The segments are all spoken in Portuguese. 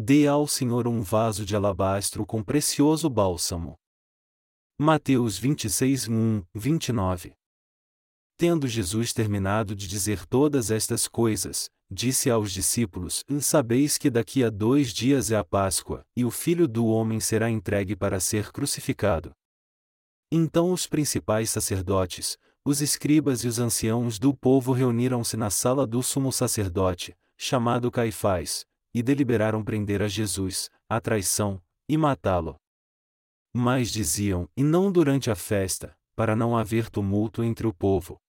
Dê ao Senhor um vaso de alabastro com precioso bálsamo. Mateus 26, 1, 29 Tendo Jesus terminado de dizer todas estas coisas, disse aos discípulos: Sabeis que daqui a dois dias é a Páscoa, e o filho do homem será entregue para ser crucificado. Então os principais sacerdotes, os escribas e os anciãos do povo reuniram-se na sala do sumo sacerdote, chamado Caifás, e deliberaram prender a Jesus, a traição, e matá-lo. Mas diziam, e não durante a festa, para não haver tumulto entre o povo.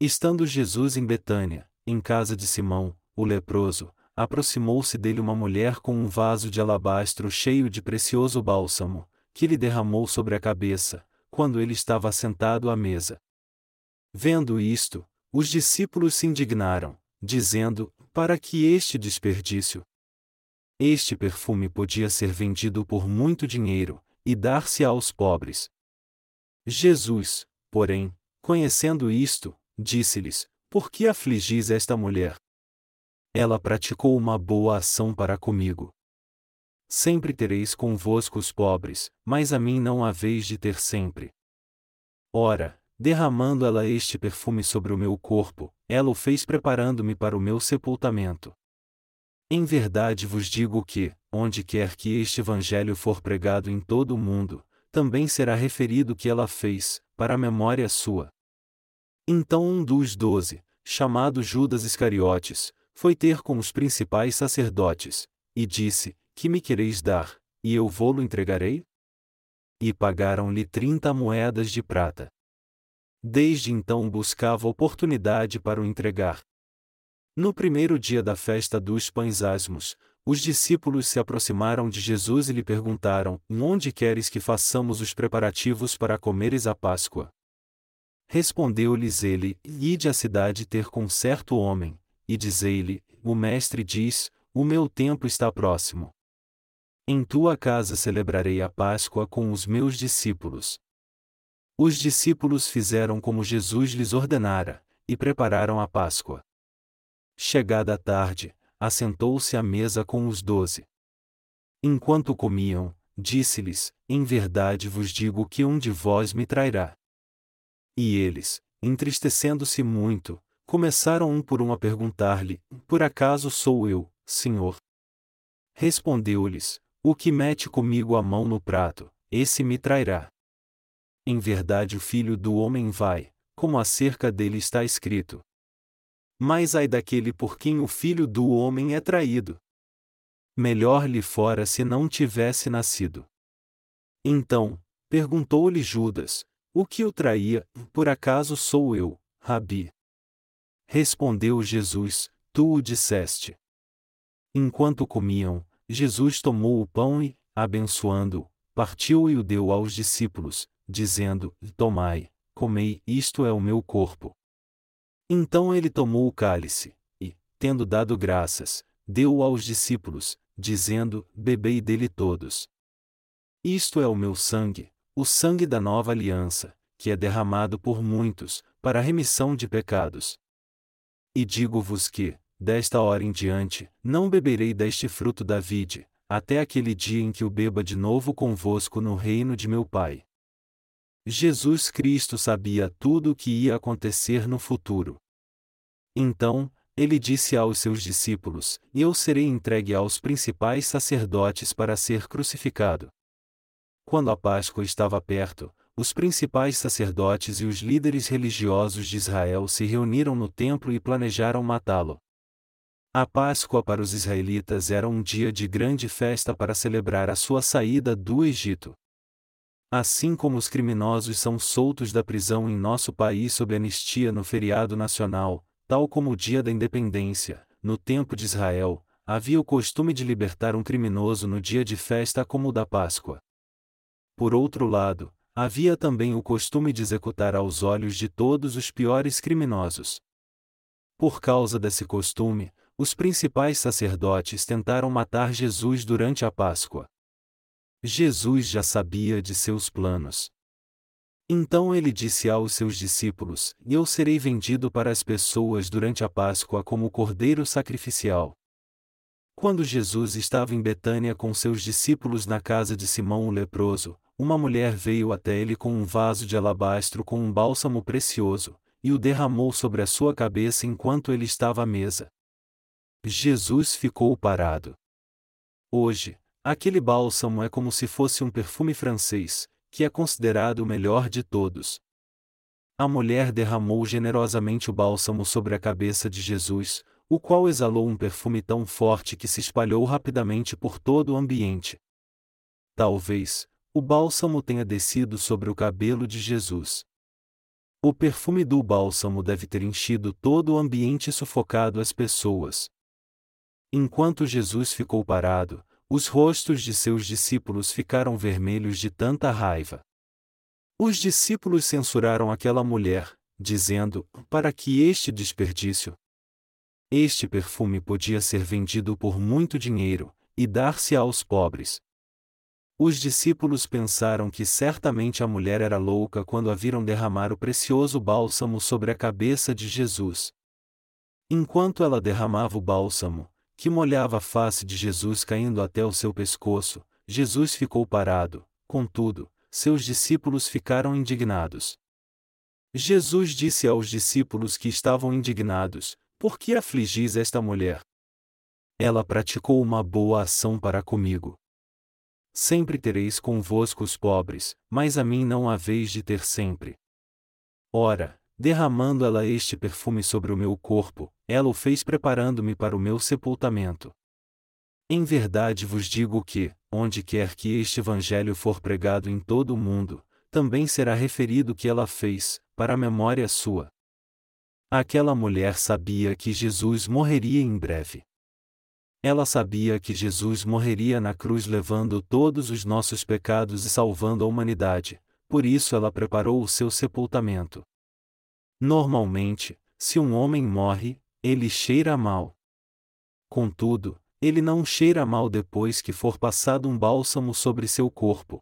Estando Jesus em Betânia, em casa de Simão, o leproso, aproximou-se dele uma mulher com um vaso de alabastro cheio de precioso bálsamo, que lhe derramou sobre a cabeça, quando ele estava sentado à mesa. Vendo isto, os discípulos se indignaram, dizendo: Para que este desperdício? Este perfume podia ser vendido por muito dinheiro, e dar-se aos pobres. Jesus, porém, conhecendo isto, disse-lhes: Por que afligis esta mulher? Ela praticou uma boa ação para comigo. Sempre tereis convosco os pobres, mas a mim não haveis de ter sempre. Ora, derramando ela este perfume sobre o meu corpo, ela o fez preparando-me para o meu sepultamento. Em verdade vos digo que, onde quer que este evangelho for pregado em todo o mundo, também será referido o que ela fez, para a memória sua. Então um dos doze, chamado Judas Iscariotes, foi ter com os principais sacerdotes, e disse: Que me quereis dar, e eu vou-lo entregarei? E pagaram-lhe trinta moedas de prata. Desde então buscava oportunidade para o entregar. No primeiro dia da festa dos pães asmos, os discípulos se aproximaram de Jesus e lhe perguntaram: Onde queres que façamos os preparativos para comeres a Páscoa? Respondeu-lhes ele: Ide à cidade ter com certo homem, e dizei-lhe: O mestre diz: O meu tempo está próximo. Em tua casa celebrarei a Páscoa com os meus discípulos. Os discípulos fizeram como Jesus lhes ordenara, e prepararam a Páscoa. Chegada a tarde, assentou-se à mesa com os doze. Enquanto comiam, disse-lhes: Em verdade vos digo que um de vós me trairá. E eles, entristecendo-se muito, começaram um por um a perguntar-lhe: Por acaso sou eu, Senhor? Respondeu-lhes: O que mete comigo a mão no prato, esse me trairá. Em verdade o filho do homem vai, como acerca dele está escrito. Mas ai daquele por quem o filho do homem é traído. Melhor lhe fora se não tivesse nascido. Então, perguntou-lhe Judas, o que o traía, por acaso sou eu, Rabi? Respondeu Jesus, tu o disseste. Enquanto comiam, Jesus tomou o pão e, abençoando-o, partiu e o deu aos discípulos, dizendo: Tomai, comei, isto é o meu corpo. Então ele tomou o cálice, e, tendo dado graças, deu-o aos discípulos, dizendo: Bebei dele todos. Isto é o meu sangue, o sangue da nova aliança, que é derramado por muitos, para a remissão de pecados. E digo-vos que, desta hora em diante, não beberei deste fruto da vide, até aquele dia em que o beba de novo convosco no reino de meu Pai. Jesus Cristo sabia tudo o que ia acontecer no futuro. Então, ele disse aos seus discípulos: Eu serei entregue aos principais sacerdotes para ser crucificado. Quando a Páscoa estava perto, os principais sacerdotes e os líderes religiosos de Israel se reuniram no templo e planejaram matá-lo. A Páscoa para os israelitas era um dia de grande festa para celebrar a sua saída do Egito. Assim como os criminosos são soltos da prisão em nosso país sob anistia no feriado nacional, tal como o dia da independência, no tempo de Israel, havia o costume de libertar um criminoso no dia de festa como o da Páscoa. Por outro lado, havia também o costume de executar aos olhos de todos os piores criminosos. Por causa desse costume, os principais sacerdotes tentaram matar Jesus durante a Páscoa. Jesus já sabia de seus planos. Então ele disse aos seus discípulos: Eu serei vendido para as pessoas durante a Páscoa como cordeiro sacrificial. Quando Jesus estava em Betânia com seus discípulos na casa de Simão o leproso, uma mulher veio até ele com um vaso de alabastro com um bálsamo precioso, e o derramou sobre a sua cabeça enquanto ele estava à mesa. Jesus ficou parado. Hoje, aquele bálsamo é como se fosse um perfume francês, que é considerado o melhor de todos. A mulher derramou generosamente o bálsamo sobre a cabeça de Jesus, o qual exalou um perfume tão forte que se espalhou rapidamente por todo o ambiente. Talvez, o bálsamo tenha descido sobre o cabelo de Jesus. O perfume do bálsamo deve ter enchido todo o ambiente e sufocado as pessoas. Enquanto Jesus ficou parado, os rostos de seus discípulos ficaram vermelhos de tanta raiva. Os discípulos censuraram aquela mulher, dizendo: Para que este desperdício? Este perfume podia ser vendido por muito dinheiro, e dar-se aos pobres. Os discípulos pensaram que certamente a mulher era louca quando a viram derramar o precioso bálsamo sobre a cabeça de Jesus. Enquanto ela derramava o bálsamo, que molhava a face de Jesus caindo até o seu pescoço, Jesus ficou parado, contudo, seus discípulos ficaram indignados. Jesus disse aos discípulos que estavam indignados: por que afligis esta mulher? Ela praticou uma boa ação para comigo. Sempre tereis convosco os pobres, mas a mim não haveis de ter sempre. Ora, derramando ela este perfume sobre o meu corpo, ela o fez preparando-me para o meu sepultamento. Em verdade vos digo que, onde quer que este evangelho for pregado em todo o mundo, também será referido o que ela fez, para a memória sua. Aquela mulher sabia que Jesus morreria em breve. Ela sabia que Jesus morreria na cruz levando todos os nossos pecados e salvando a humanidade, por isso ela preparou o seu sepultamento. Normalmente, se um homem morre, ele cheira mal. Contudo, ele não cheira mal depois que for passado um bálsamo sobre seu corpo.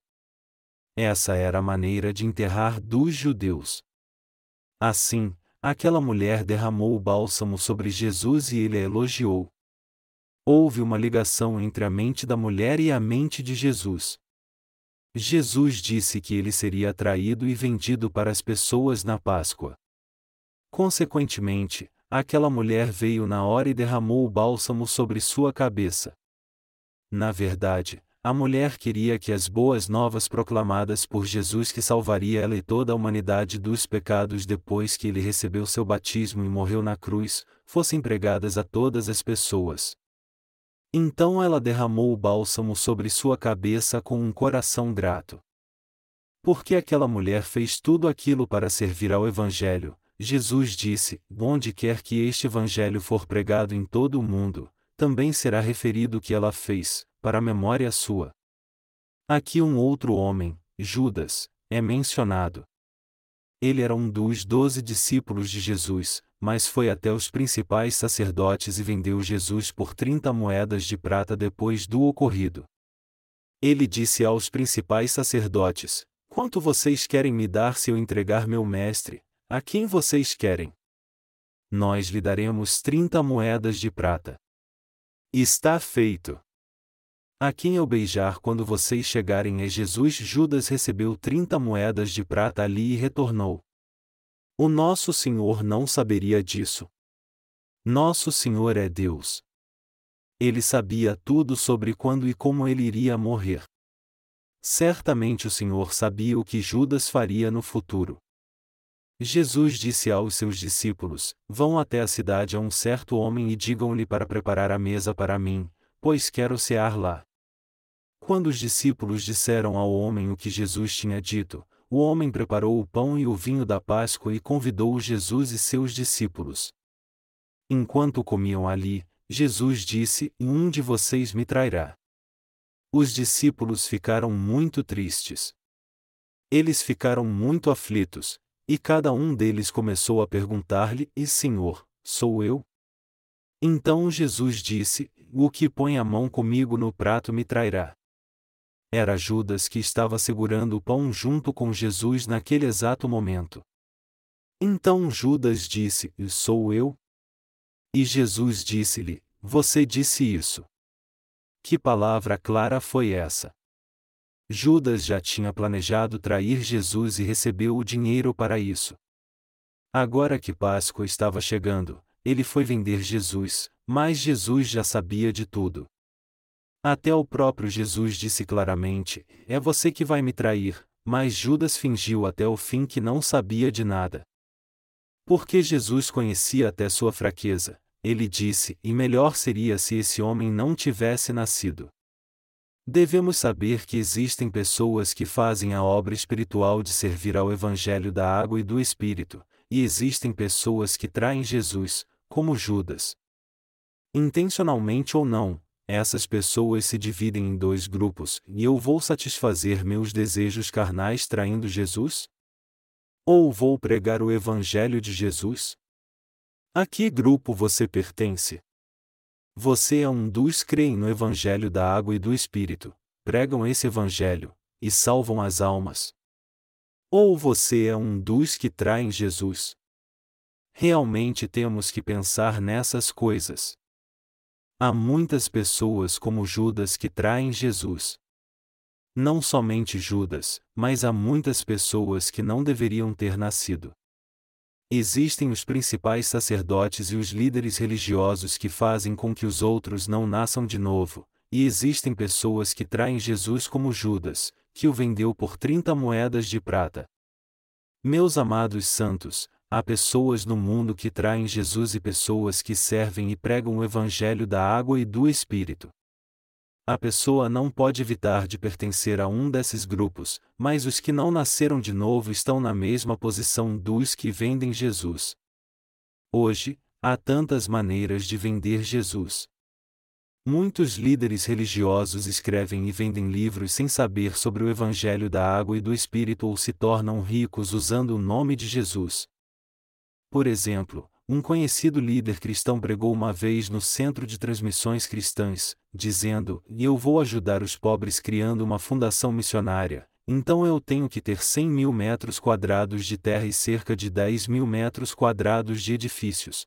Essa era a maneira de enterrar dos judeus. Assim, Aquela mulher derramou o bálsamo sobre Jesus e ele a elogiou. Houve uma ligação entre a mente da mulher e a mente de Jesus. Jesus disse que ele seria traído e vendido para as pessoas na Páscoa. Consequentemente, aquela mulher veio na hora e derramou o bálsamo sobre sua cabeça. Na verdade, a mulher queria que as boas novas proclamadas por Jesus que salvaria ela e toda a humanidade dos pecados depois que ele recebeu seu batismo e morreu na cruz, fossem pregadas a todas as pessoas. Então ela derramou o bálsamo sobre sua cabeça com um coração grato. Porque aquela mulher fez tudo aquilo para servir ao Evangelho, Jesus disse: Onde quer que este Evangelho for pregado em todo o mundo, também será referido o que ela fez, para a memória sua. Aqui um outro homem, Judas, é mencionado. Ele era um dos doze discípulos de Jesus, mas foi até os principais sacerdotes e vendeu Jesus por trinta moedas de prata depois do ocorrido. Ele disse aos principais sacerdotes: Quanto vocês querem me dar se eu entregar meu mestre? A quem vocês querem? Nós lhe daremos trinta moedas de prata. Está feito. A quem eu beijar quando vocês chegarem é Jesus. Judas recebeu trinta moedas de prata ali e retornou. O nosso Senhor não saberia disso. Nosso Senhor é Deus. Ele sabia tudo sobre quando e como ele iria morrer. Certamente o Senhor sabia o que Judas faria no futuro. Jesus disse aos seus discípulos: Vão até a cidade a um certo homem e digam-lhe para preparar a mesa para mim, pois quero cear lá. Quando os discípulos disseram ao homem o que Jesus tinha dito, o homem preparou o pão e o vinho da Páscoa e convidou Jesus e seus discípulos. Enquanto comiam ali, Jesus disse: Um de vocês me trairá. Os discípulos ficaram muito tristes. Eles ficaram muito aflitos, e cada um deles começou a perguntar-lhe: E Senhor, sou eu? Então Jesus disse: O que põe a mão comigo no prato me trairá. Era Judas que estava segurando o pão junto com Jesus naquele exato momento. Então Judas disse: Sou eu? E Jesus disse-lhe: Você disse isso. Que palavra clara foi essa? Judas já tinha planejado trair Jesus e recebeu o dinheiro para isso. Agora que Páscoa estava chegando, ele foi vender Jesus, mas Jesus já sabia de tudo. Até o próprio Jesus disse claramente: É você que vai me trair, mas Judas fingiu até o fim que não sabia de nada. Porque Jesus conhecia até sua fraqueza, ele disse: E melhor seria se esse homem não tivesse nascido. Devemos saber que existem pessoas que fazem a obra espiritual de servir ao Evangelho da água e do Espírito, e existem pessoas que traem Jesus, como Judas. Intencionalmente ou não, essas pessoas se dividem em dois grupos, e eu vou satisfazer meus desejos carnais traindo Jesus? Ou vou pregar o Evangelho de Jesus? A que grupo você pertence? Você é um dos creem no Evangelho da água e do Espírito, pregam esse Evangelho, e salvam as almas. Ou você é um dos que traem Jesus? Realmente temos que pensar nessas coisas. Há muitas pessoas como Judas que traem Jesus. Não somente Judas, mas há muitas pessoas que não deveriam ter nascido. Existem os principais sacerdotes e os líderes religiosos que fazem com que os outros não nasçam de novo, e existem pessoas que traem Jesus como Judas, que o vendeu por 30 moedas de prata. Meus amados santos, há pessoas no mundo que traem Jesus e pessoas que servem e pregam o Evangelho da água e do Espírito. A pessoa não pode evitar de pertencer a um desses grupos, mas os que não nasceram de novo estão na mesma posição dos que vendem Jesus. Hoje, há tantas maneiras de vender Jesus. Muitos líderes religiosos escrevem e vendem livros sem saber sobre o Evangelho da água e do Espírito ou se tornam ricos usando o nome de Jesus. Por exemplo, um conhecido líder cristão pregou uma vez no Centro de Transmissões Cristãs, dizendo: E eu vou ajudar os pobres criando uma fundação missionária, então eu tenho que ter 100 mil metros quadrados de terra e cerca de 10 mil metros quadrados de edifícios.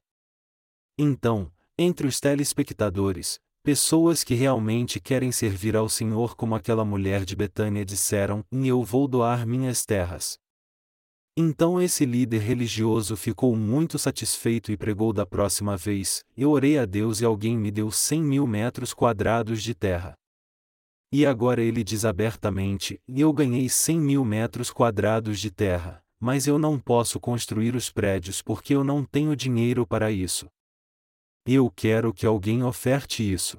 Então, entre os telespectadores, pessoas que realmente querem servir ao Senhor, como aquela mulher de Betânia, disseram: E eu vou doar minhas terras. Então esse líder religioso ficou muito satisfeito e pregou da próxima vez: Eu orei a Deus e alguém me deu cem mil metros quadrados de terra. E agora ele diz abertamente: Eu ganhei cem mil metros quadrados de terra, mas eu não posso construir os prédios porque eu não tenho dinheiro para isso. Eu quero que alguém oferte isso.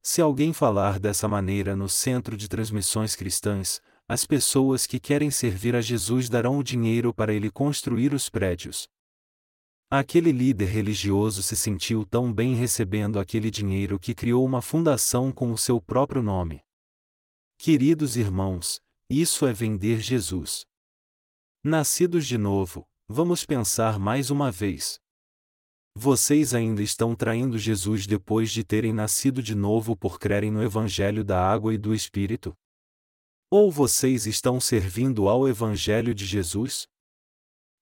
Se alguém falar dessa maneira no centro de transmissões cristãs, as pessoas que querem servir a Jesus darão o dinheiro para ele construir os prédios. Aquele líder religioso se sentiu tão bem recebendo aquele dinheiro que criou uma fundação com o seu próprio nome. Queridos irmãos, isso é vender Jesus. Nascidos de novo, vamos pensar mais uma vez. Vocês ainda estão traindo Jesus depois de terem nascido de novo por crerem no Evangelho da água e do Espírito? Ou vocês estão servindo ao Evangelho de Jesus?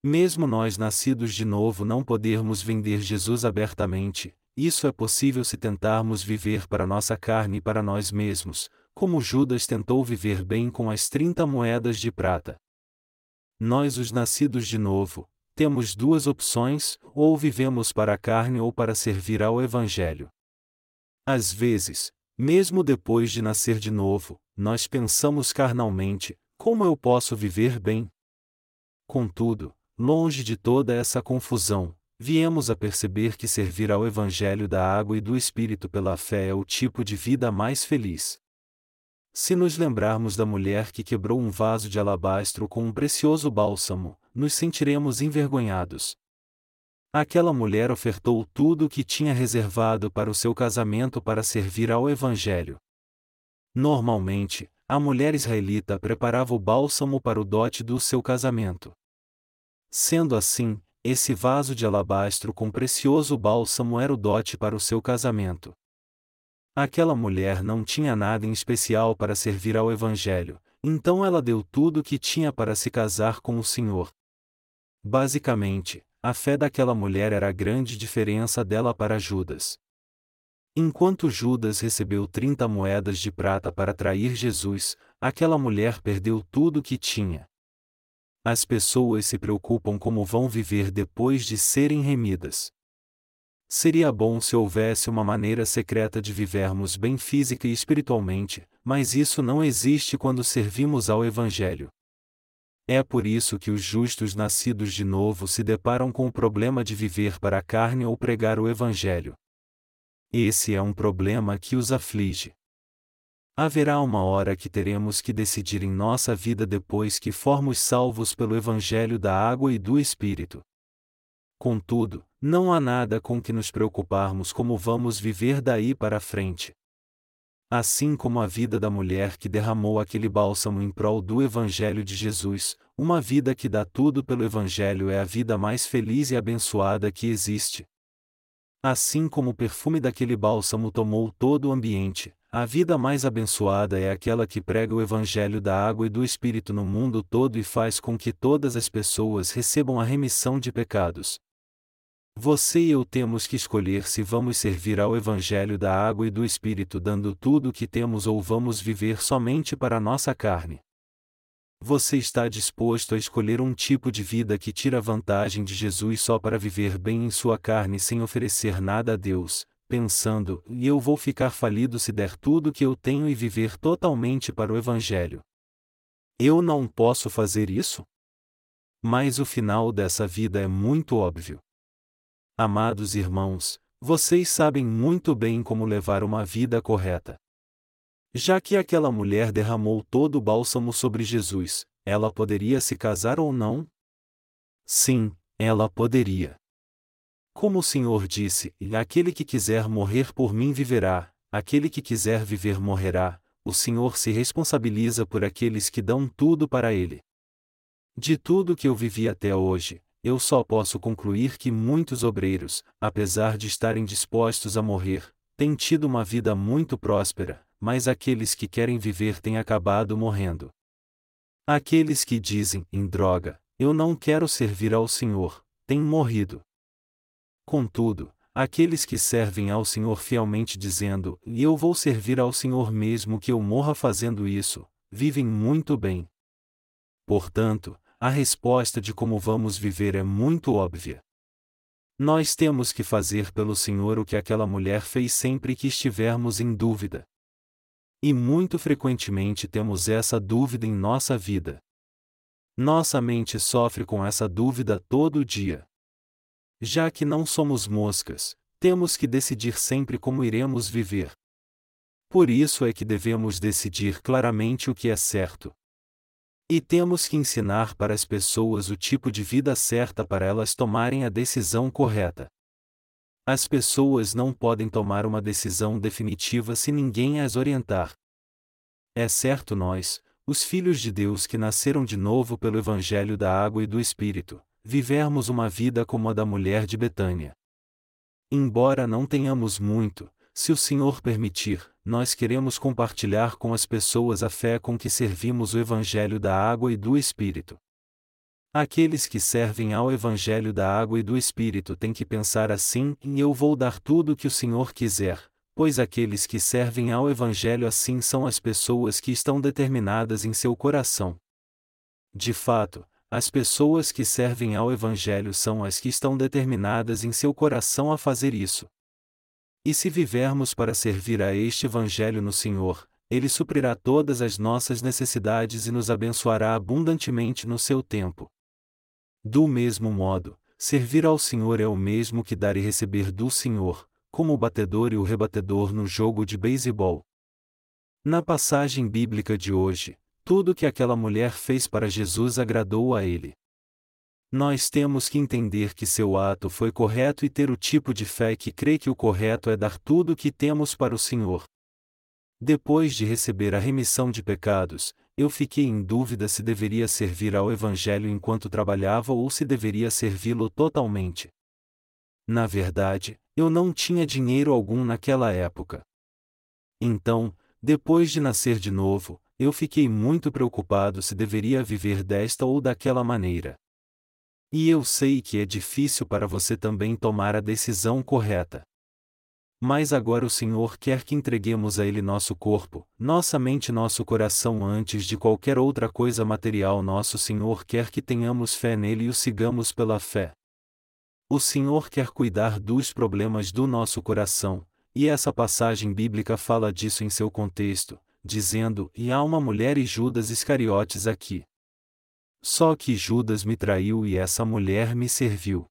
Mesmo nós nascidos de novo não podermos vender Jesus abertamente, isso é possível se tentarmos viver para nossa carne e para nós mesmos, como Judas tentou viver bem com as 30 moedas de prata. Nós, os nascidos de novo, temos duas opções: ou vivemos para a carne ou para servir ao Evangelho. Às vezes, mesmo depois de nascer de novo, nós pensamos carnalmente: como eu posso viver bem? Contudo, longe de toda essa confusão, viemos a perceber que servir ao Evangelho da água e do Espírito pela fé é o tipo de vida mais feliz. Se nos lembrarmos da mulher que quebrou um vaso de alabastro com um precioso bálsamo, nos sentiremos envergonhados, Aquela mulher ofertou tudo o que tinha reservado para o seu casamento para servir ao Evangelho. Normalmente, a mulher israelita preparava o bálsamo para o dote do seu casamento. Sendo assim, esse vaso de alabastro com precioso bálsamo era o dote para o seu casamento. Aquela mulher não tinha nada em especial para servir ao Evangelho, então ela deu tudo o que tinha para se casar com o Senhor. Basicamente, a fé daquela mulher era a grande diferença dela para Judas. Enquanto Judas recebeu 30 moedas de prata para trair Jesus, aquela mulher perdeu tudo o que tinha. As pessoas se preocupam como vão viver depois de serem remidas. Seria bom se houvesse uma maneira secreta de vivermos bem física e espiritualmente, mas isso não existe quando servimos ao Evangelho. É por isso que os justos nascidos de novo se deparam com o problema de viver para a carne ou pregar o Evangelho. Esse é um problema que os aflige. Haverá uma hora que teremos que decidir em nossa vida depois que formos salvos pelo Evangelho da água e do Espírito. Contudo, não há nada com que nos preocuparmos como vamos viver daí para frente. Assim como a vida da mulher que derramou aquele bálsamo em prol do Evangelho de Jesus, uma vida que dá tudo pelo Evangelho é a vida mais feliz e abençoada que existe. Assim como o perfume daquele bálsamo tomou todo o ambiente, a vida mais abençoada é aquela que prega o Evangelho da água e do Espírito no mundo todo e faz com que todas as pessoas recebam a remissão de pecados. Você e eu temos que escolher se vamos servir ao Evangelho da água e do Espírito dando tudo o que temos ou vamos viver somente para a nossa carne. Você está disposto a escolher um tipo de vida que tira vantagem de Jesus só para viver bem em sua carne sem oferecer nada a Deus, pensando, e eu vou ficar falido se der tudo o que eu tenho e viver totalmente para o Evangelho? Eu não posso fazer isso? Mas o final dessa vida é muito óbvio. Amados irmãos, vocês sabem muito bem como levar uma vida correta. Já que aquela mulher derramou todo o bálsamo sobre Jesus, ela poderia se casar ou não? Sim, ela poderia. Como o Senhor disse: Aquele que quiser morrer por mim viverá, aquele que quiser viver morrerá, o Senhor se responsabiliza por aqueles que dão tudo para ele. De tudo que eu vivi até hoje, eu só posso concluir que muitos obreiros, apesar de estarem dispostos a morrer, têm tido uma vida muito próspera, mas aqueles que querem viver têm acabado morrendo. Aqueles que dizem, em droga, eu não quero servir ao Senhor, têm morrido. Contudo, aqueles que servem ao Senhor fielmente dizendo, e eu vou servir ao Senhor mesmo que eu morra fazendo isso, vivem muito bem. Portanto, a resposta de como vamos viver é muito óbvia. Nós temos que fazer pelo Senhor o que aquela mulher fez sempre que estivermos em dúvida. E muito frequentemente temos essa dúvida em nossa vida. Nossa mente sofre com essa dúvida todo dia. Já que não somos moscas, temos que decidir sempre como iremos viver. Por isso é que devemos decidir claramente o que é certo. E temos que ensinar para as pessoas o tipo de vida certa para elas tomarem a decisão correta. As pessoas não podem tomar uma decisão definitiva se ninguém as orientar. É certo nós, os filhos de Deus que nasceram de novo pelo Evangelho da Água e do Espírito, vivermos uma vida como a da mulher de Betânia. Embora não tenhamos muito, se o Senhor permitir, nós queremos compartilhar com as pessoas a fé com que servimos o Evangelho da água e do Espírito. Aqueles que servem ao Evangelho da água e do Espírito têm que pensar assim: e eu vou dar tudo o que o Senhor quiser, pois aqueles que servem ao Evangelho assim são as pessoas que estão determinadas em seu coração. De fato, as pessoas que servem ao Evangelho são as que estão determinadas em seu coração a fazer isso. E se vivermos para servir a este Evangelho no Senhor, Ele suprirá todas as nossas necessidades e nos abençoará abundantemente no seu tempo. Do mesmo modo, servir ao Senhor é o mesmo que dar e receber do Senhor, como o batedor e o rebatedor no jogo de beisebol. Na passagem bíblica de hoje, tudo que aquela mulher fez para Jesus agradou a ele. Nós temos que entender que seu ato foi correto e ter o tipo de fé que crê que o correto é dar tudo o que temos para o Senhor. Depois de receber a remissão de pecados, eu fiquei em dúvida se deveria servir ao Evangelho enquanto trabalhava ou se deveria servi-lo totalmente. Na verdade, eu não tinha dinheiro algum naquela época. Então, depois de nascer de novo, eu fiquei muito preocupado se deveria viver desta ou daquela maneira. E eu sei que é difícil para você também tomar a decisão correta. Mas agora o Senhor quer que entreguemos a Ele nosso corpo, nossa mente nosso coração antes de qualquer outra coisa material. Nosso Senhor quer que tenhamos fé nele e o sigamos pela fé. O Senhor quer cuidar dos problemas do nosso coração, e essa passagem bíblica fala disso em seu contexto, dizendo: E há uma mulher e Judas Iscariotes aqui. Só que Judas me traiu e essa mulher me serviu.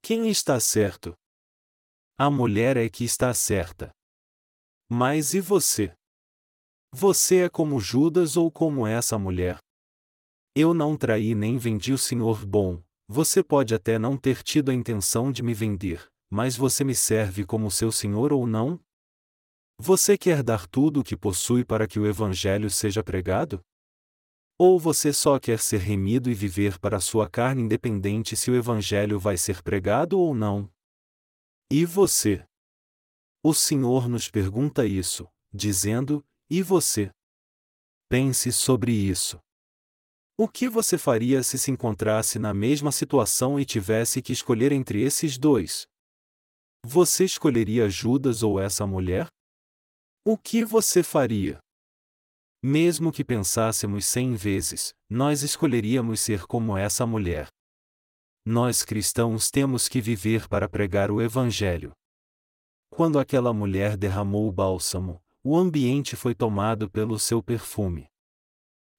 Quem está certo? A mulher é que está certa. Mas e você? Você é como Judas ou como essa mulher? Eu não traí nem vendi o Senhor bom, você pode até não ter tido a intenção de me vender, mas você me serve como seu Senhor ou não? Você quer dar tudo o que possui para que o Evangelho seja pregado? Ou você só quer ser remido e viver para sua carne independente se o Evangelho vai ser pregado ou não? E você? O Senhor nos pergunta isso, dizendo: E você? Pense sobre isso. O que você faria se se encontrasse na mesma situação e tivesse que escolher entre esses dois? Você escolheria Judas ou essa mulher? O que você faria? Mesmo que pensássemos cem vezes, nós escolheríamos ser como essa mulher. Nós cristãos temos que viver para pregar o Evangelho. Quando aquela mulher derramou o bálsamo, o ambiente foi tomado pelo seu perfume.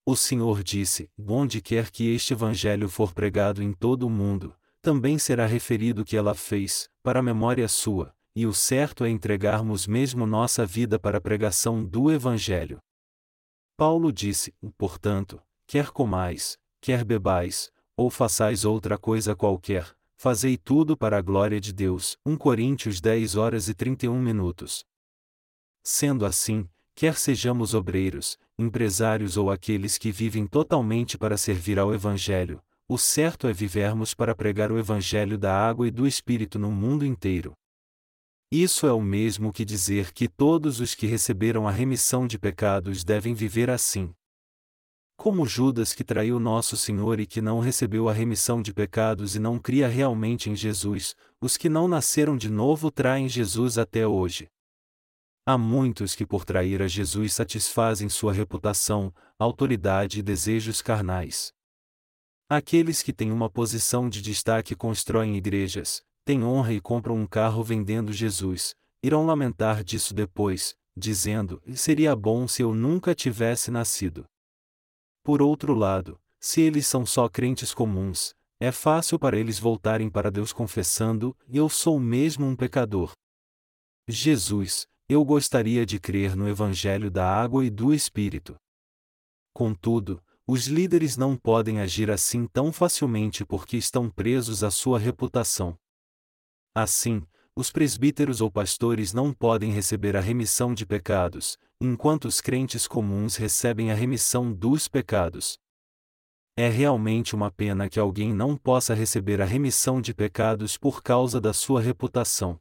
O Senhor disse: Onde quer que este Evangelho for pregado em todo o mundo, também será referido o que ela fez, para a memória sua, e o certo é entregarmos mesmo nossa vida para a pregação do Evangelho. Paulo disse: Portanto, quer comais, quer bebais, ou façais outra coisa qualquer, fazei tudo para a glória de Deus. 1 Coríntios 10 horas e 31 minutos. Sendo assim, quer sejamos obreiros, empresários ou aqueles que vivem totalmente para servir ao Evangelho, o certo é vivermos para pregar o Evangelho da água e do Espírito no mundo inteiro. Isso é o mesmo que dizer que todos os que receberam a remissão de pecados devem viver assim. Como Judas que traiu nosso Senhor e que não recebeu a remissão de pecados e não cria realmente em Jesus, os que não nasceram de novo traem Jesus até hoje. Há muitos que por trair a Jesus satisfazem sua reputação, autoridade e desejos carnais. Aqueles que têm uma posição de destaque constroem igrejas, têm honra e compram um carro vendendo Jesus, irão lamentar disso depois, dizendo: seria bom se eu nunca tivesse nascido. Por outro lado, se eles são só crentes comuns, é fácil para eles voltarem para Deus confessando: Eu sou mesmo um pecador. Jesus, eu gostaria de crer no Evangelho da água e do Espírito. Contudo, os líderes não podem agir assim tão facilmente porque estão presos à sua reputação. Assim, os presbíteros ou pastores não podem receber a remissão de pecados, enquanto os crentes comuns recebem a remissão dos pecados. É realmente uma pena que alguém não possa receber a remissão de pecados por causa da sua reputação.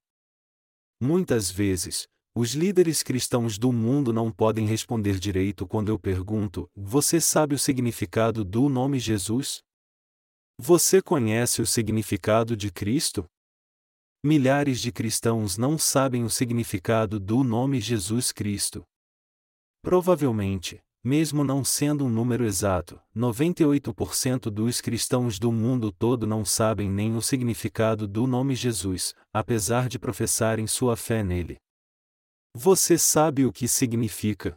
Muitas vezes, os líderes cristãos do mundo não podem responder direito quando eu pergunto: Você sabe o significado do nome Jesus? Você conhece o significado de Cristo? Milhares de cristãos não sabem o significado do nome Jesus Cristo. Provavelmente, mesmo não sendo um número exato, 98% dos cristãos do mundo todo não sabem nem o significado do nome Jesus, apesar de professarem sua fé nele. Você sabe o que significa?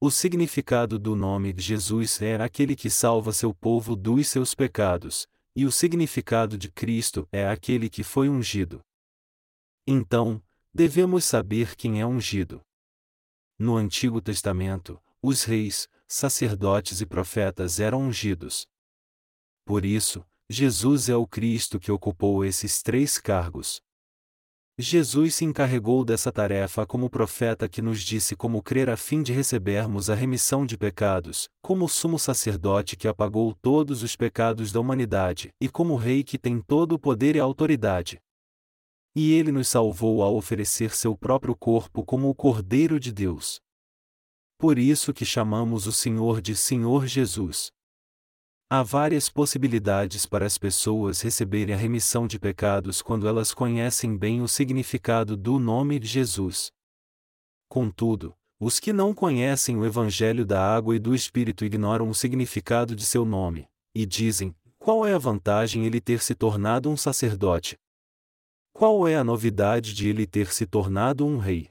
O significado do nome Jesus é aquele que salva seu povo dos seus pecados, e o significado de Cristo é aquele que foi ungido. Então, devemos saber quem é ungido. No Antigo Testamento, os reis, sacerdotes e profetas eram ungidos. Por isso, Jesus é o Cristo que ocupou esses três cargos. Jesus se encarregou dessa tarefa como profeta que nos disse como crer a fim de recebermos a remissão de pecados, como sumo sacerdote que apagou todos os pecados da humanidade, e como rei que tem todo o poder e autoridade. E ele nos salvou ao oferecer seu próprio corpo como o Cordeiro de Deus. Por isso que chamamos o Senhor de Senhor Jesus. Há várias possibilidades para as pessoas receberem a remissão de pecados quando elas conhecem bem o significado do nome de Jesus. Contudo, os que não conhecem o Evangelho da água e do Espírito ignoram o significado de seu nome, e dizem: qual é a vantagem ele ter se tornado um sacerdote? Qual é a novidade de ele ter se tornado um rei?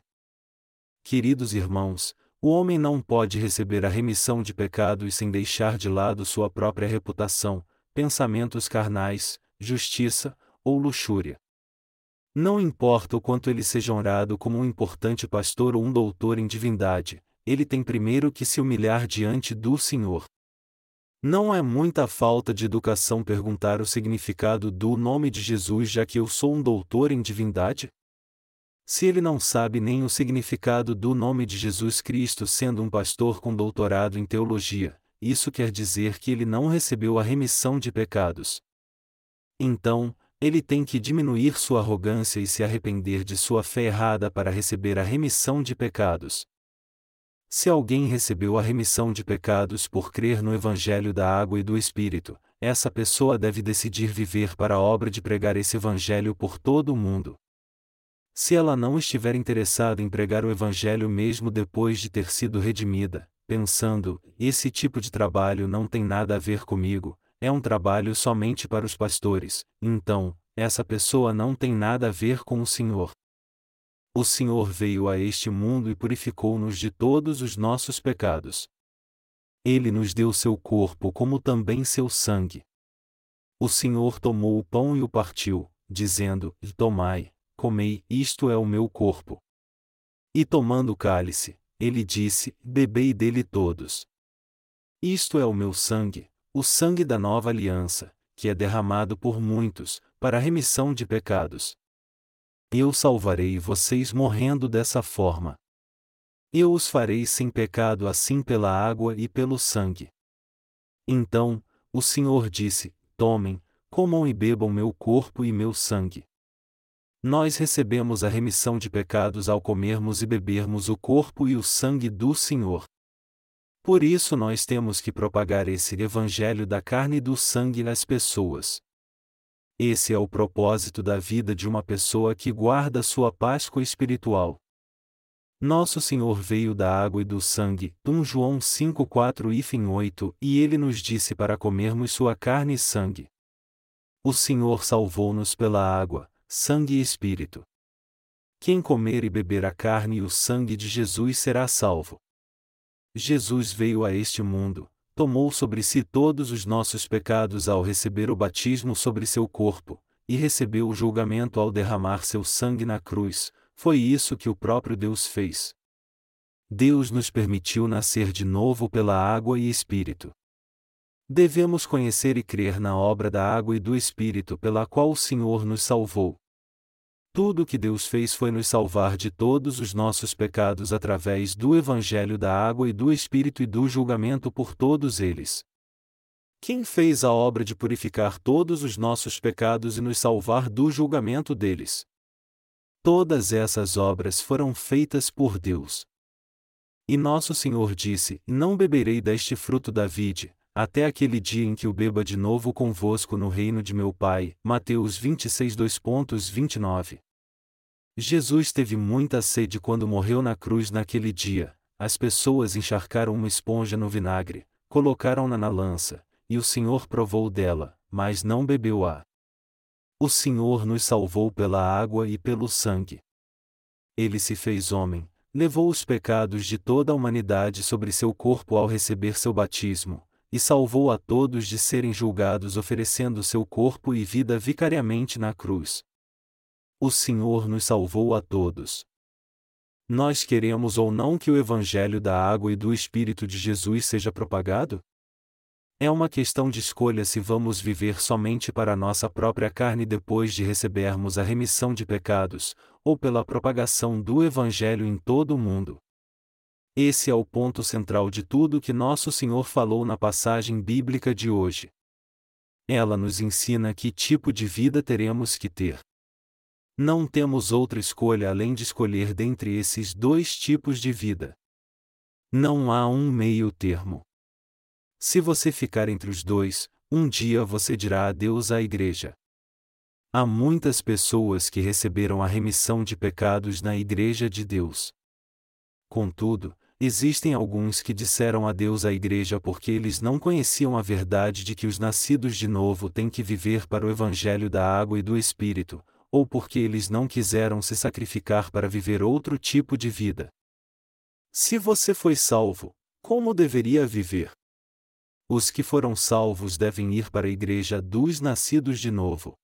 Queridos irmãos, o homem não pode receber a remissão de pecados sem deixar de lado sua própria reputação, pensamentos carnais, justiça ou luxúria. Não importa o quanto ele seja honrado como um importante pastor ou um doutor em divindade, ele tem primeiro que se humilhar diante do Senhor. Não é muita falta de educação perguntar o significado do nome de Jesus já que eu sou um doutor em divindade? Se ele não sabe nem o significado do nome de Jesus Cristo sendo um pastor com doutorado em teologia, isso quer dizer que ele não recebeu a remissão de pecados. Então, ele tem que diminuir sua arrogância e se arrepender de sua fé errada para receber a remissão de pecados. Se alguém recebeu a remissão de pecados por crer no Evangelho da Água e do Espírito, essa pessoa deve decidir viver para a obra de pregar esse Evangelho por todo o mundo. Se ela não estiver interessada em pregar o Evangelho mesmo depois de ter sido redimida, pensando, esse tipo de trabalho não tem nada a ver comigo, é um trabalho somente para os pastores, então, essa pessoa não tem nada a ver com o Senhor. O Senhor veio a este mundo e purificou-nos de todos os nossos pecados. Ele nos deu seu corpo como também seu sangue. O Senhor tomou o pão e o partiu, dizendo: Tomai, comei, isto é o meu corpo. E tomando o cálice, ele disse: Bebei dele todos. Isto é o meu sangue, o sangue da nova aliança, que é derramado por muitos, para a remissão de pecados. Eu salvarei vocês morrendo dessa forma. Eu os farei sem pecado assim pela água e pelo sangue. Então, o Senhor disse: Tomem, comam e bebam meu corpo e meu sangue. Nós recebemos a remissão de pecados ao comermos e bebermos o corpo e o sangue do Senhor. Por isso nós temos que propagar esse evangelho da carne e do sangue às pessoas. Esse é o propósito da vida de uma pessoa que guarda sua Páscoa espiritual. Nosso Senhor veio da água e do sangue, 1 João 5:4 e 8, e ele nos disse para comermos sua carne e sangue. O Senhor salvou-nos pela água, sangue e espírito. Quem comer e beber a carne e o sangue de Jesus será salvo. Jesus veio a este mundo, tomou sobre si todos os nossos pecados ao receber o batismo sobre seu corpo, e recebeu o julgamento ao derramar seu sangue na cruz, foi isso que o próprio Deus fez. Deus nos permitiu nascer de novo pela água e espírito. Devemos conhecer e crer na obra da água e do Espírito pela qual o Senhor nos salvou. Tudo o que Deus fez foi nos salvar de todos os nossos pecados através do Evangelho da água e do Espírito e do julgamento por todos eles. Quem fez a obra de purificar todos os nossos pecados e nos salvar do julgamento deles? Todas essas obras foram feitas por Deus. E nosso Senhor disse: Não beberei deste fruto da vide, até aquele dia em que o beba de novo convosco no reino de meu Pai. Mateus 26 2.29 Jesus teve muita sede quando morreu na cruz naquele dia. As pessoas encharcaram uma esponja no vinagre, colocaram-na na lança, e o Senhor provou dela, mas não bebeu-a. O Senhor nos salvou pela água e pelo sangue. Ele se fez homem, levou os pecados de toda a humanidade sobre seu corpo ao receber seu batismo, e salvou a todos de serem julgados oferecendo seu corpo e vida vicariamente na cruz. O Senhor nos salvou a todos. Nós queremos ou não que o Evangelho da água e do Espírito de Jesus seja propagado? É uma questão de escolha se vamos viver somente para nossa própria carne depois de recebermos a remissão de pecados, ou pela propagação do Evangelho em todo o mundo. Esse é o ponto central de tudo que Nosso Senhor falou na passagem bíblica de hoje. Ela nos ensina que tipo de vida teremos que ter. Não temos outra escolha além de escolher dentre esses dois tipos de vida. Não há um meio termo. Se você ficar entre os dois, um dia você dirá adeus à igreja. Há muitas pessoas que receberam a remissão de pecados na Igreja de Deus. Contudo, existem alguns que disseram adeus à Igreja porque eles não conheciam a verdade de que os nascidos de novo têm que viver para o Evangelho da água e do Espírito, ou porque eles não quiseram se sacrificar para viver outro tipo de vida. Se você foi salvo, como deveria viver? Os que foram salvos devem ir para a igreja dos nascidos de novo.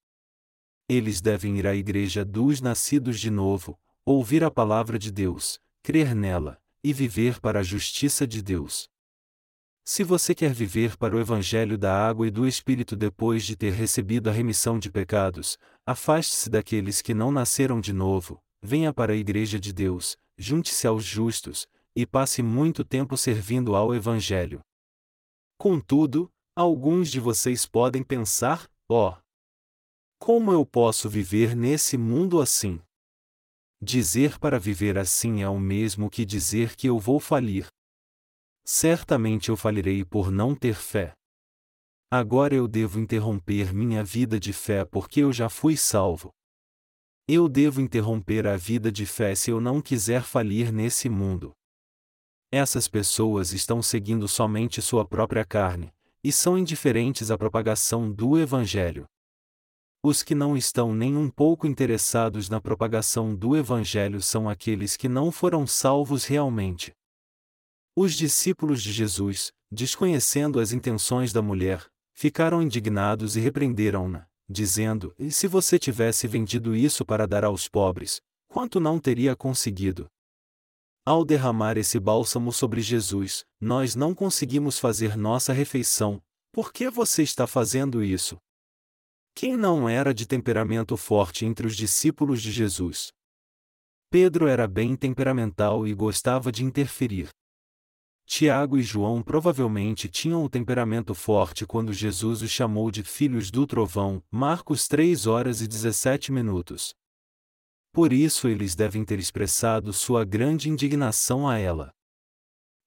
Eles devem ir à igreja dos nascidos de novo, ouvir a palavra de Deus, crer nela, e viver para a justiça de Deus. Se você quer viver para o Evangelho da água e do Espírito depois de ter recebido a remissão de pecados, afaste-se daqueles que não nasceram de novo, venha para a Igreja de Deus, junte-se aos justos, e passe muito tempo servindo ao Evangelho. Contudo, alguns de vocês podem pensar: ó, oh, como eu posso viver nesse mundo assim? Dizer para viver assim é o mesmo que dizer que eu vou falir. Certamente eu falirei por não ter fé. Agora eu devo interromper minha vida de fé porque eu já fui salvo. Eu devo interromper a vida de fé se eu não quiser falir nesse mundo. Essas pessoas estão seguindo somente sua própria carne, e são indiferentes à propagação do Evangelho. Os que não estão nem um pouco interessados na propagação do Evangelho são aqueles que não foram salvos realmente. Os discípulos de Jesus, desconhecendo as intenções da mulher, ficaram indignados e repreenderam-na, dizendo: E se você tivesse vendido isso para dar aos pobres, quanto não teria conseguido? Ao derramar esse bálsamo sobre Jesus, nós não conseguimos fazer nossa refeição. Por que você está fazendo isso? Quem não era de temperamento forte entre os discípulos de Jesus? Pedro era bem temperamental e gostava de interferir. Tiago e João provavelmente tinham o temperamento forte quando Jesus os chamou de filhos do trovão, Marcos 3 horas e 17 minutos. Por isso eles devem ter expressado sua grande indignação a ela.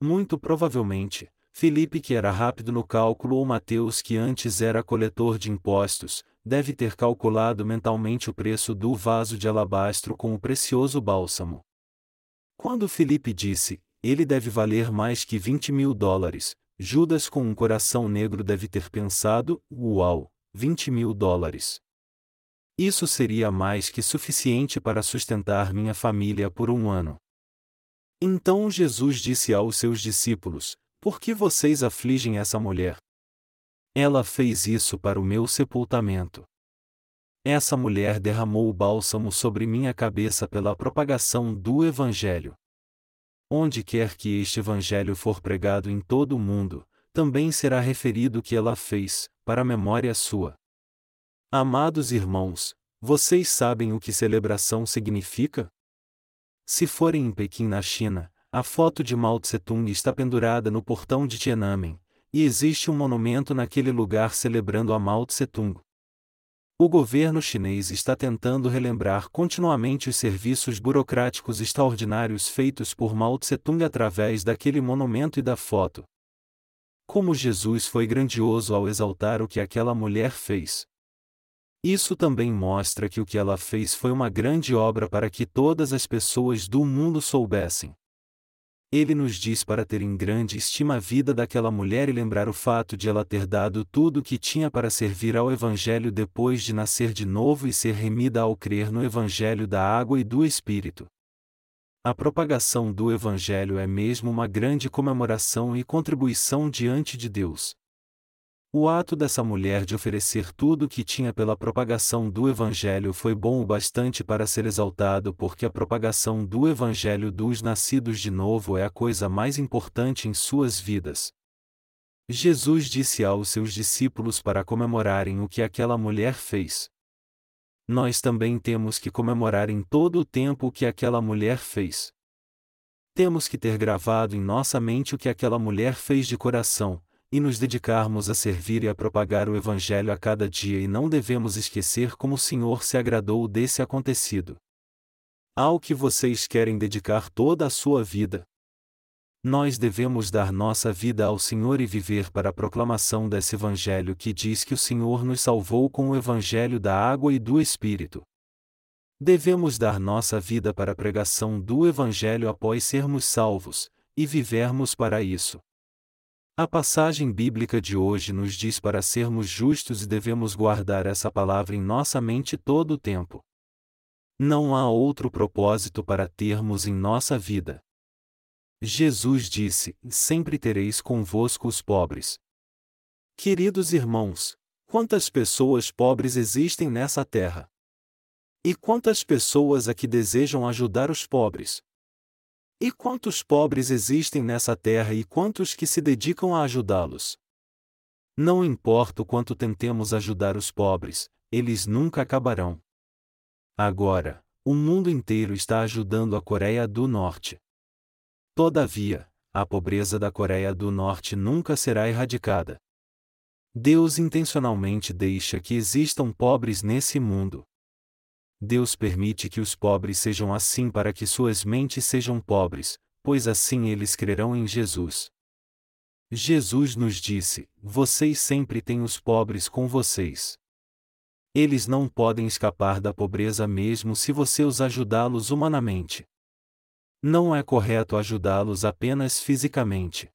Muito provavelmente, Felipe, que era rápido no cálculo, ou Mateus, que antes era coletor de impostos, deve ter calculado mentalmente o preço do vaso de alabastro com o precioso bálsamo. Quando Felipe disse, ele deve valer mais que 20 mil dólares. Judas, com um coração negro, deve ter pensado: Uau, 20 mil dólares. Isso seria mais que suficiente para sustentar minha família por um ano. Então Jesus disse aos seus discípulos: Por que vocês afligem essa mulher? Ela fez isso para o meu sepultamento. Essa mulher derramou o bálsamo sobre minha cabeça pela propagação do Evangelho. Onde quer que este Evangelho for pregado em todo o mundo, também será referido o que ela fez, para a memória sua. Amados irmãos, vocês sabem o que celebração significa? Se forem em Pequim, na China, a foto de Mao Tse-tung está pendurada no portão de Tiananmen, e existe um monumento naquele lugar celebrando a Mao Tse-tung. O governo chinês está tentando relembrar continuamente os serviços burocráticos extraordinários feitos por Mao Tse-tung através daquele monumento e da foto. Como Jesus foi grandioso ao exaltar o que aquela mulher fez. Isso também mostra que o que ela fez foi uma grande obra para que todas as pessoas do mundo soubessem. Ele nos diz para ter em grande estima a vida daquela mulher e lembrar o fato de ela ter dado tudo o que tinha para servir ao Evangelho depois de nascer de novo e ser remida ao crer no Evangelho da água e do Espírito. A propagação do Evangelho é mesmo uma grande comemoração e contribuição diante de Deus. O ato dessa mulher de oferecer tudo o que tinha pela propagação do Evangelho foi bom o bastante para ser exaltado porque a propagação do Evangelho dos nascidos de novo é a coisa mais importante em suas vidas. Jesus disse aos seus discípulos para comemorarem o que aquela mulher fez. Nós também temos que comemorar em todo o tempo o que aquela mulher fez. Temos que ter gravado em nossa mente o que aquela mulher fez de coração, e nos dedicarmos a servir e a propagar o Evangelho a cada dia e não devemos esquecer como o Senhor se agradou desse acontecido. Ao que vocês querem dedicar toda a sua vida? Nós devemos dar nossa vida ao Senhor e viver para a proclamação desse Evangelho que diz que o Senhor nos salvou com o Evangelho da água e do Espírito. Devemos dar nossa vida para a pregação do Evangelho após sermos salvos, e vivermos para isso. A passagem bíblica de hoje nos diz para sermos justos e devemos guardar essa palavra em nossa mente todo o tempo. Não há outro propósito para termos em nossa vida. Jesus disse: Sempre tereis convosco os pobres. Queridos irmãos, quantas pessoas pobres existem nessa terra? E quantas pessoas aqui desejam ajudar os pobres? E quantos pobres existem nessa terra e quantos que se dedicam a ajudá-los? Não importa o quanto tentemos ajudar os pobres, eles nunca acabarão. Agora, o mundo inteiro está ajudando a Coreia do Norte. Todavia, a pobreza da Coreia do Norte nunca será erradicada. Deus intencionalmente deixa que existam pobres nesse mundo. Deus permite que os pobres sejam assim para que suas mentes sejam pobres, pois assim eles crerão em Jesus. Jesus nos disse: Vocês sempre têm os pobres com vocês. Eles não podem escapar da pobreza mesmo se você os ajudá-los humanamente. Não é correto ajudá-los apenas fisicamente.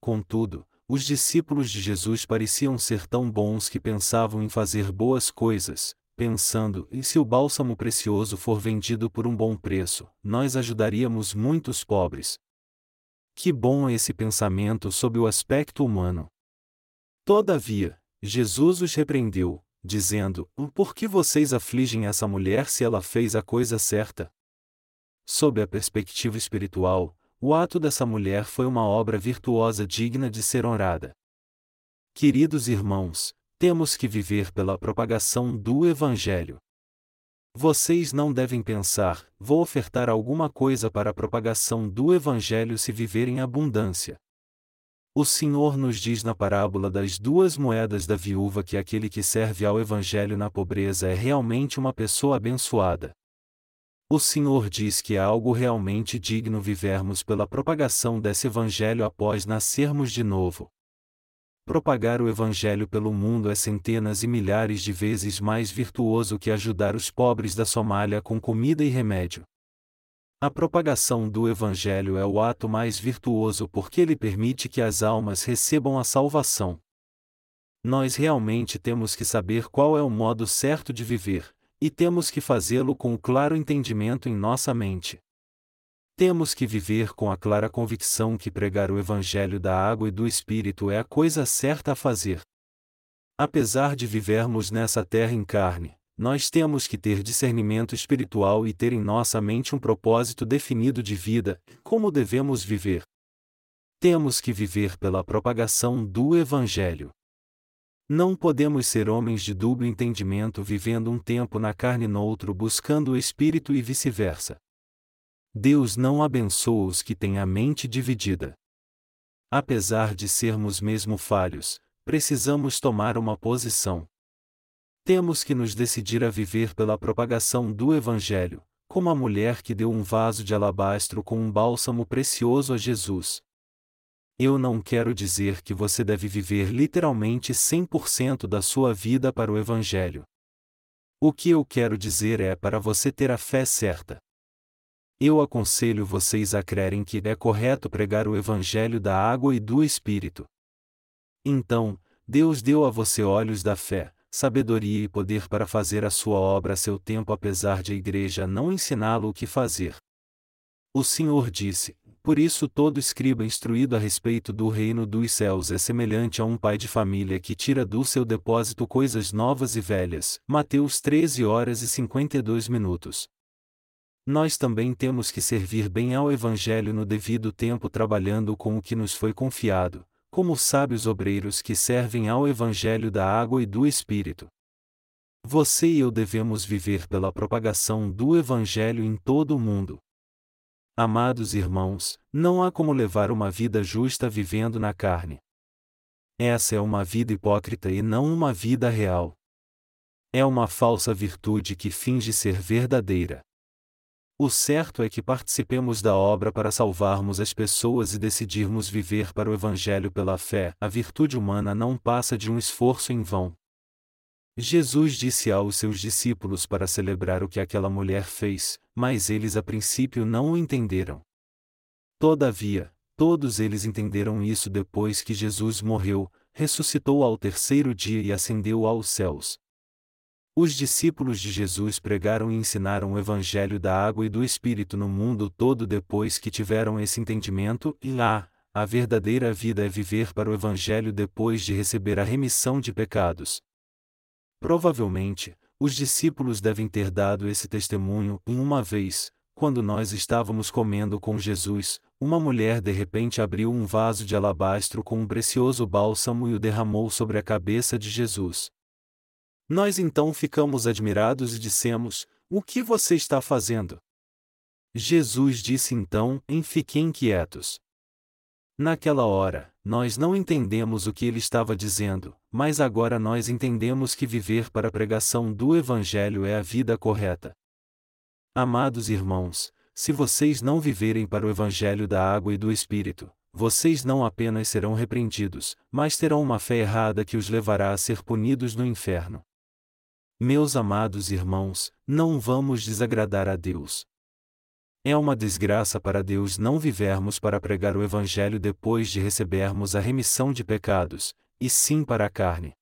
Contudo, os discípulos de Jesus pareciam ser tão bons que pensavam em fazer boas coisas, pensando: e se o bálsamo precioso for vendido por um bom preço, nós ajudaríamos muitos pobres. Que bom esse pensamento sob o aspecto humano. Todavia, Jesus os repreendeu, dizendo: Por que vocês afligem essa mulher se ela fez a coisa certa? Sob a perspectiva espiritual, o ato dessa mulher foi uma obra virtuosa digna de ser honrada. Queridos irmãos, temos que viver pela propagação do Evangelho. Vocês não devem pensar, vou ofertar alguma coisa para a propagação do Evangelho se viver em abundância. O Senhor nos diz na parábola das duas moedas da viúva que aquele que serve ao Evangelho na pobreza é realmente uma pessoa abençoada. O Senhor diz que é algo realmente digno vivermos pela propagação desse Evangelho após nascermos de novo. Propagar o Evangelho pelo mundo é centenas e milhares de vezes mais virtuoso que ajudar os pobres da Somália com comida e remédio. A propagação do Evangelho é o ato mais virtuoso porque ele permite que as almas recebam a salvação. Nós realmente temos que saber qual é o modo certo de viver, e temos que fazê-lo com o claro entendimento em nossa mente. Temos que viver com a clara convicção que pregar o Evangelho da água e do Espírito é a coisa certa a fazer. Apesar de vivermos nessa terra em carne, nós temos que ter discernimento espiritual e ter em nossa mente um propósito definido de vida, como devemos viver. Temos que viver pela propagação do Evangelho. Não podemos ser homens de duplo entendimento vivendo um tempo na carne noutro buscando o espírito e vice-versa. Deus não abençoa os que têm a mente dividida. Apesar de sermos mesmo falhos, precisamos tomar uma posição. Temos que nos decidir a viver pela propagação do Evangelho, como a mulher que deu um vaso de alabastro com um bálsamo precioso a Jesus, eu não quero dizer que você deve viver literalmente 100% da sua vida para o Evangelho. O que eu quero dizer é para você ter a fé certa. Eu aconselho vocês a crerem que é correto pregar o Evangelho da água e do Espírito. Então, Deus deu a você olhos da fé, sabedoria e poder para fazer a sua obra a seu tempo, apesar de a igreja não ensiná-lo o que fazer. O Senhor disse: por isso todo escriba instruído a respeito do reino dos céus é semelhante a um pai de família que tira do seu depósito coisas novas e velhas. Mateus 13 horas e 52 minutos. Nós também temos que servir bem ao Evangelho no devido tempo trabalhando com o que nos foi confiado, como sábios obreiros que servem ao Evangelho da água e do Espírito. Você e eu devemos viver pela propagação do Evangelho em todo o mundo. Amados irmãos, não há como levar uma vida justa vivendo na carne. Essa é uma vida hipócrita e não uma vida real. É uma falsa virtude que finge ser verdadeira. O certo é que participemos da obra para salvarmos as pessoas e decidirmos viver para o Evangelho pela fé. A virtude humana não passa de um esforço em vão. Jesus disse aos seus discípulos para celebrar o que aquela mulher fez, mas eles a princípio não o entenderam. Todavia, todos eles entenderam isso depois que Jesus morreu, ressuscitou ao terceiro dia e ascendeu aos céus. Os discípulos de Jesus pregaram e ensinaram o Evangelho da água e do Espírito no mundo todo depois que tiveram esse entendimento, e lá, a verdadeira vida é viver para o Evangelho depois de receber a remissão de pecados. Provavelmente, os discípulos devem ter dado esse testemunho, em uma vez, quando nós estávamos comendo com Jesus, uma mulher de repente abriu um vaso de alabastro com um precioso bálsamo e o derramou sobre a cabeça de Jesus. Nós então ficamos admirados e dissemos: O que você está fazendo? Jesus disse então: Em fiquem quietos. Naquela hora, nós não entendemos o que ele estava dizendo, mas agora nós entendemos que viver para a pregação do Evangelho é a vida correta. Amados irmãos, se vocês não viverem para o Evangelho da água e do Espírito, vocês não apenas serão repreendidos, mas terão uma fé errada que os levará a ser punidos no inferno. Meus amados irmãos, não vamos desagradar a Deus. É uma desgraça para Deus não vivermos para pregar o Evangelho depois de recebermos a remissão de pecados, e sim para a carne.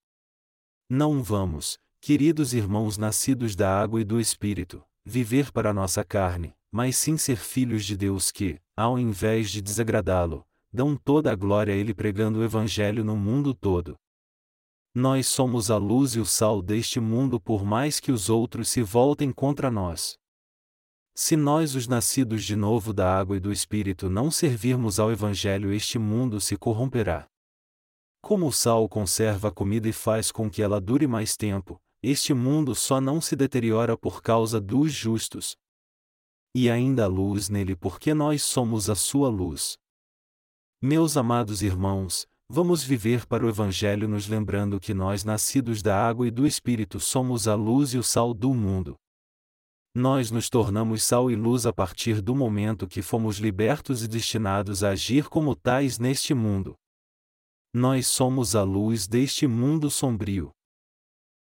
Não vamos, queridos irmãos nascidos da água e do Espírito, viver para a nossa carne, mas sim ser filhos de Deus que, ao invés de desagradá-lo, dão toda a glória a Ele pregando o Evangelho no mundo todo. Nós somos a luz e o sal deste mundo por mais que os outros se voltem contra nós. Se nós, os nascidos de novo da água e do Espírito, não servirmos ao Evangelho, este mundo se corromperá. Como o sal conserva a comida e faz com que ela dure mais tempo, este mundo só não se deteriora por causa dos justos. E ainda há luz nele porque nós somos a sua luz. Meus amados irmãos, Vamos viver para o Evangelho nos lembrando que nós, nascidos da água e do Espírito, somos a luz e o sal do mundo. Nós nos tornamos sal e luz a partir do momento que fomos libertos e destinados a agir como tais neste mundo. Nós somos a luz deste mundo sombrio.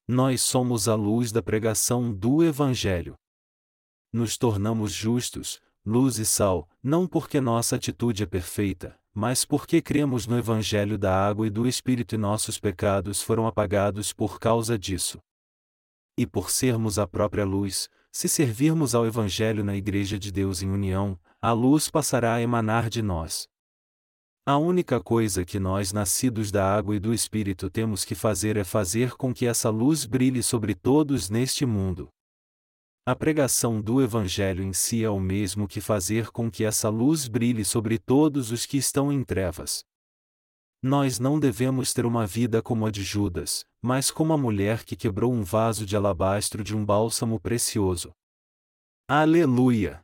Nós somos a luz da pregação do Evangelho. Nos tornamos justos, luz e sal, não porque nossa atitude é perfeita, mas porque cremos no Evangelho da água e do Espírito e nossos pecados foram apagados por causa disso. E por sermos a própria luz, se servirmos ao Evangelho na Igreja de Deus em união, a luz passará a emanar de nós. A única coisa que nós, nascidos da água e do Espírito, temos que fazer é fazer com que essa luz brilhe sobre todos neste mundo. A pregação do Evangelho em si é o mesmo que fazer com que essa luz brilhe sobre todos os que estão em trevas. Nós não devemos ter uma vida como a de Judas, mas como a mulher que quebrou um vaso de alabastro de um bálsamo precioso. Aleluia!